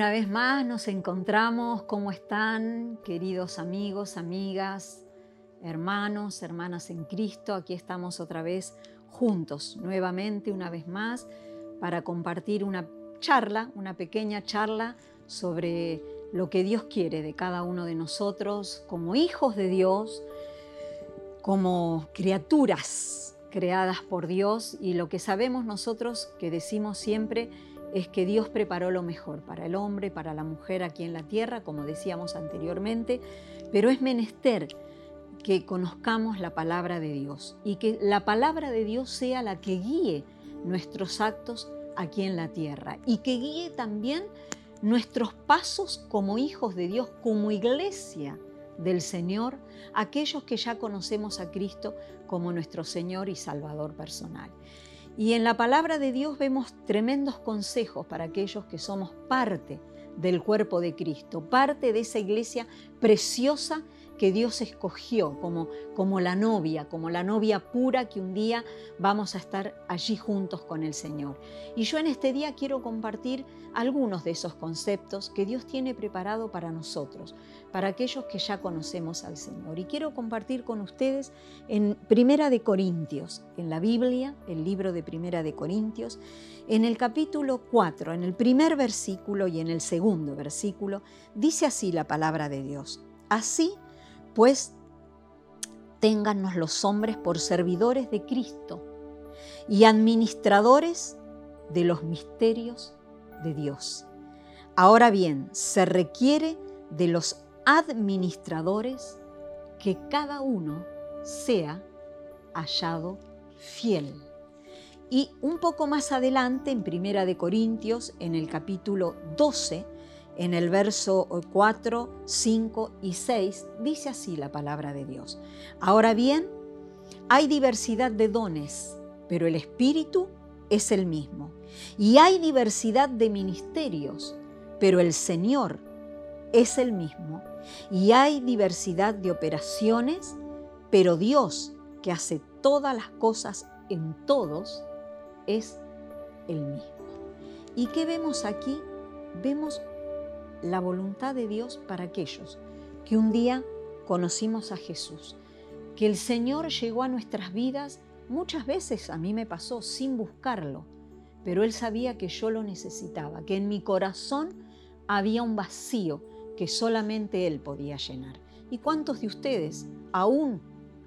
Una vez más nos encontramos, ¿cómo están queridos amigos, amigas, hermanos, hermanas en Cristo? Aquí estamos otra vez juntos, nuevamente, una vez más, para compartir una charla, una pequeña charla sobre lo que Dios quiere de cada uno de nosotros como hijos de Dios, como criaturas creadas por Dios y lo que sabemos nosotros que decimos siempre, es que Dios preparó lo mejor para el hombre, para la mujer aquí en la tierra, como decíamos anteriormente, pero es menester que conozcamos la palabra de Dios y que la palabra de Dios sea la que guíe nuestros actos aquí en la tierra y que guíe también nuestros pasos como hijos de Dios, como iglesia del Señor, aquellos que ya conocemos a Cristo como nuestro Señor y Salvador personal. Y en la palabra de Dios vemos tremendos consejos para aquellos que somos parte del cuerpo de Cristo, parte de esa iglesia preciosa que Dios escogió como, como la novia, como la novia pura que un día vamos a estar allí juntos con el Señor. Y yo en este día quiero compartir algunos de esos conceptos que Dios tiene preparado para nosotros, para aquellos que ya conocemos al Señor. Y quiero compartir con ustedes en Primera de Corintios, en la Biblia, el libro de Primera de Corintios, en el capítulo 4, en el primer versículo y en el segundo versículo, dice así la palabra de Dios. Así pues téngannos los hombres por servidores de Cristo y administradores de los misterios de Dios. Ahora bien, se requiere de los administradores que cada uno sea hallado fiel. Y un poco más adelante, en Primera de Corintios, en el capítulo 12, en el verso 4, 5 y 6 dice así la palabra de Dios. Ahora bien, hay diversidad de dones, pero el Espíritu es el mismo. Y hay diversidad de ministerios, pero el Señor es el mismo. Y hay diversidad de operaciones, pero Dios, que hace todas las cosas en todos, es el mismo. ¿Y qué vemos aquí? Vemos la voluntad de Dios para aquellos que un día conocimos a Jesús, que el Señor llegó a nuestras vidas, muchas veces a mí me pasó sin buscarlo, pero Él sabía que yo lo necesitaba, que en mi corazón había un vacío que solamente Él podía llenar. ¿Y cuántos de ustedes, aún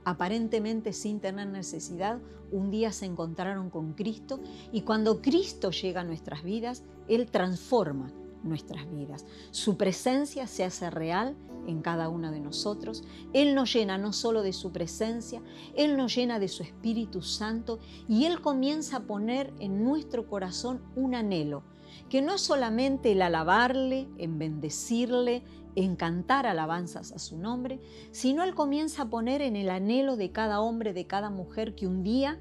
aparentemente sin tener necesidad, un día se encontraron con Cristo y cuando Cristo llega a nuestras vidas, Él transforma nuestras vidas. Su presencia se hace real en cada uno de nosotros. Él nos llena no solo de su presencia, Él nos llena de su Espíritu Santo y Él comienza a poner en nuestro corazón un anhelo, que no es solamente el alabarle, en bendecirle, en cantar alabanzas a su nombre, sino Él comienza a poner en el anhelo de cada hombre, de cada mujer que un día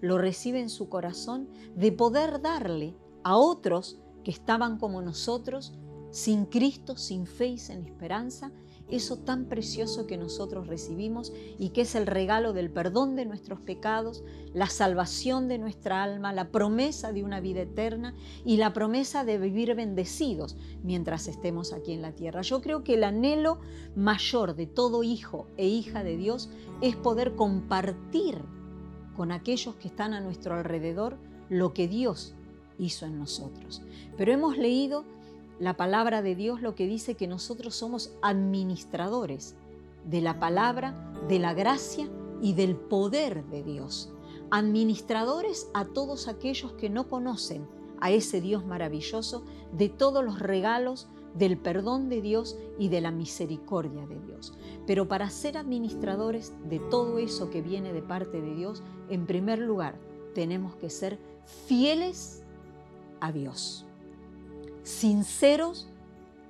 lo recibe en su corazón, de poder darle a otros que estaban como nosotros, sin Cristo, sin fe y sin esperanza, eso tan precioso que nosotros recibimos y que es el regalo del perdón de nuestros pecados, la salvación de nuestra alma, la promesa de una vida eterna y la promesa de vivir bendecidos mientras estemos aquí en la tierra. Yo creo que el anhelo mayor de todo hijo e hija de Dios es poder compartir con aquellos que están a nuestro alrededor lo que Dios hizo en nosotros. Pero hemos leído la palabra de Dios lo que dice que nosotros somos administradores de la palabra, de la gracia y del poder de Dios. Administradores a todos aquellos que no conocen a ese Dios maravilloso, de todos los regalos, del perdón de Dios y de la misericordia de Dios. Pero para ser administradores de todo eso que viene de parte de Dios, en primer lugar, tenemos que ser fieles a Dios, sinceros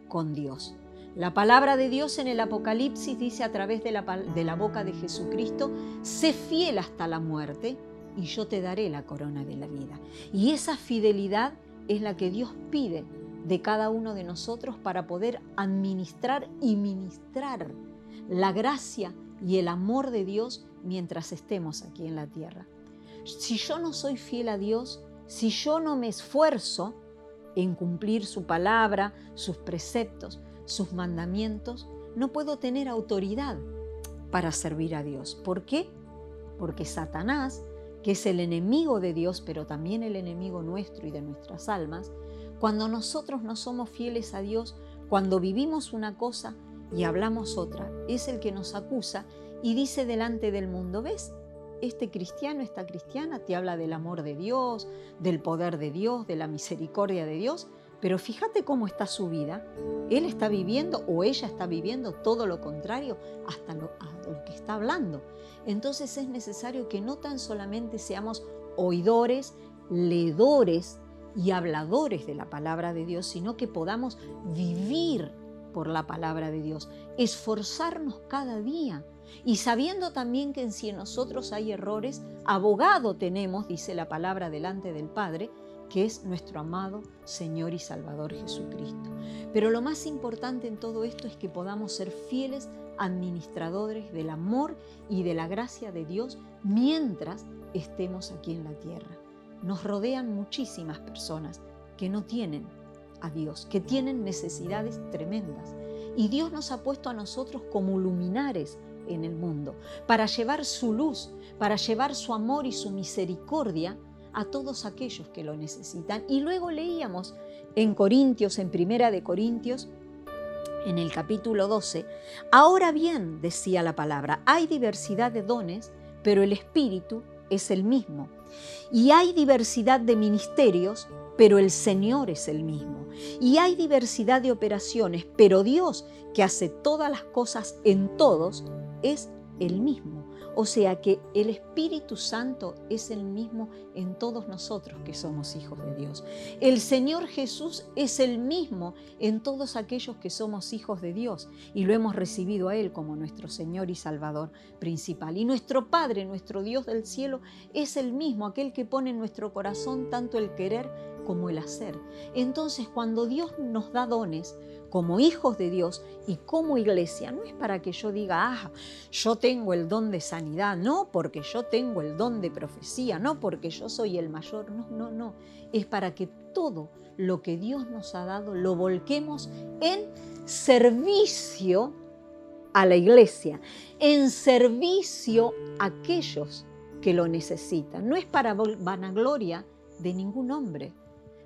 con Dios. La palabra de Dios en el Apocalipsis dice a través de la, de la, boca de Jesucristo, sé fiel hasta la muerte y yo te daré la corona de la vida. Y esa fidelidad es la que Dios pide de cada uno de nosotros para poder administrar y ministrar la gracia y el amor de Dios mientras estemos aquí en la tierra. Si yo no soy fiel a Dios, si yo no me esfuerzo, en cumplir su palabra, sus preceptos, sus mandamientos, no puedo tener autoridad para servir a Dios. ¿Por qué? Porque Satanás, que es el enemigo de Dios, pero también el enemigo nuestro y de nuestras almas, cuando nosotros no somos fieles a Dios, cuando vivimos una cosa y hablamos otra, es el que nos acusa y dice delante del mundo, ¿ves? Este cristiano, esta cristiana te habla del amor de Dios, del poder de Dios, de la misericordia de Dios, pero fíjate cómo está su vida. Él está viviendo o ella está viviendo todo lo contrario hasta lo, lo que está hablando. Entonces es necesario que no tan solamente seamos oidores, leedores y habladores de la palabra de Dios, sino que podamos vivir por la palabra de Dios, esforzarnos cada día y sabiendo también que si en nosotros hay errores, abogado tenemos, dice la palabra delante del Padre, que es nuestro amado Señor y Salvador Jesucristo. Pero lo más importante en todo esto es que podamos ser fieles administradores del amor y de la gracia de Dios mientras estemos aquí en la tierra. Nos rodean muchísimas personas que no tienen Dios, que tienen necesidades tremendas. Y Dios nos ha puesto a nosotros como luminares en el mundo, para llevar su luz, para llevar su amor y su misericordia a todos aquellos que lo necesitan. Y luego leíamos en Corintios, en Primera de Corintios, en el capítulo 12, ahora bien, decía la palabra, hay diversidad de dones, pero el Espíritu es el mismo. Y hay diversidad de ministerios, pero el Señor es el mismo. Y hay diversidad de operaciones, pero Dios, que hace todas las cosas en todos, es el mismo. O sea que el Espíritu Santo es el mismo en todos nosotros que somos hijos de Dios. El Señor Jesús es el mismo en todos aquellos que somos hijos de Dios y lo hemos recibido a Él como nuestro Señor y Salvador principal. Y nuestro Padre, nuestro Dios del cielo, es el mismo, aquel que pone en nuestro corazón tanto el querer como el hacer. Entonces, cuando Dios nos da dones, como hijos de Dios y como iglesia, no es para que yo diga, ah, yo tengo el don de sanidad, no porque yo tengo el don de profecía, no porque yo soy el mayor, no, no, no, es para que todo lo que Dios nos ha dado lo volquemos en servicio a la iglesia, en servicio a aquellos que lo necesitan. No es para vanagloria de ningún hombre,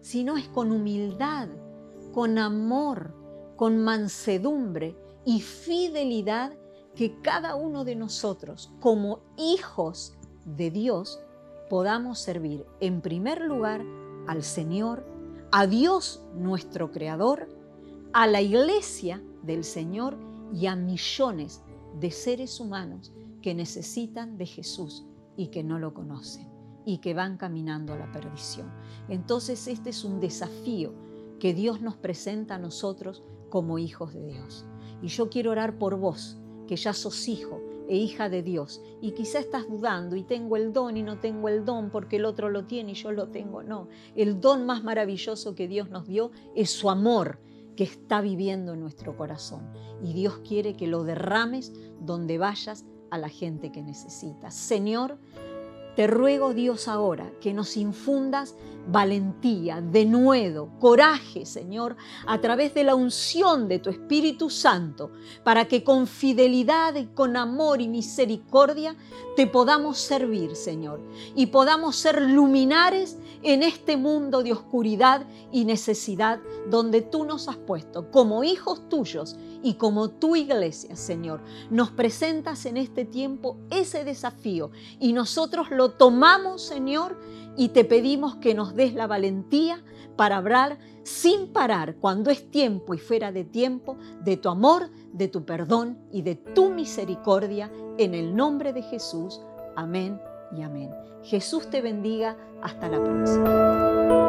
sino es con humildad, con amor, con mansedumbre y fidelidad que cada uno de nosotros, como hijos de Dios, podamos servir en primer lugar al Señor, a Dios nuestro Creador, a la iglesia del Señor y a millones de seres humanos que necesitan de Jesús y que no lo conocen y que van caminando a la perdición. Entonces este es un desafío que Dios nos presenta a nosotros como hijos de Dios. Y yo quiero orar por vos, que ya sos hijo e hija de Dios, y quizá estás dudando y tengo el don y no tengo el don porque el otro lo tiene y yo lo tengo. No, el don más maravilloso que Dios nos dio es su amor que está viviendo en nuestro corazón. Y Dios quiere que lo derrames donde vayas a la gente que necesita. Señor, te ruego Dios ahora que nos infundas valentía, denuedo, coraje, Señor, a través de la unción de tu Espíritu Santo, para que con fidelidad y con amor y misericordia te podamos servir, Señor, y podamos ser luminares en este mundo de oscuridad y necesidad donde tú nos has puesto como hijos tuyos y como tu iglesia, Señor. Nos presentas en este tiempo ese desafío y nosotros lo tomamos, Señor, y te pedimos que nos des la valentía para hablar sin parar cuando es tiempo y fuera de tiempo de tu amor, de tu perdón y de tu misericordia en el nombre de Jesús. Amén y amén. Jesús te bendiga. Hasta la próxima.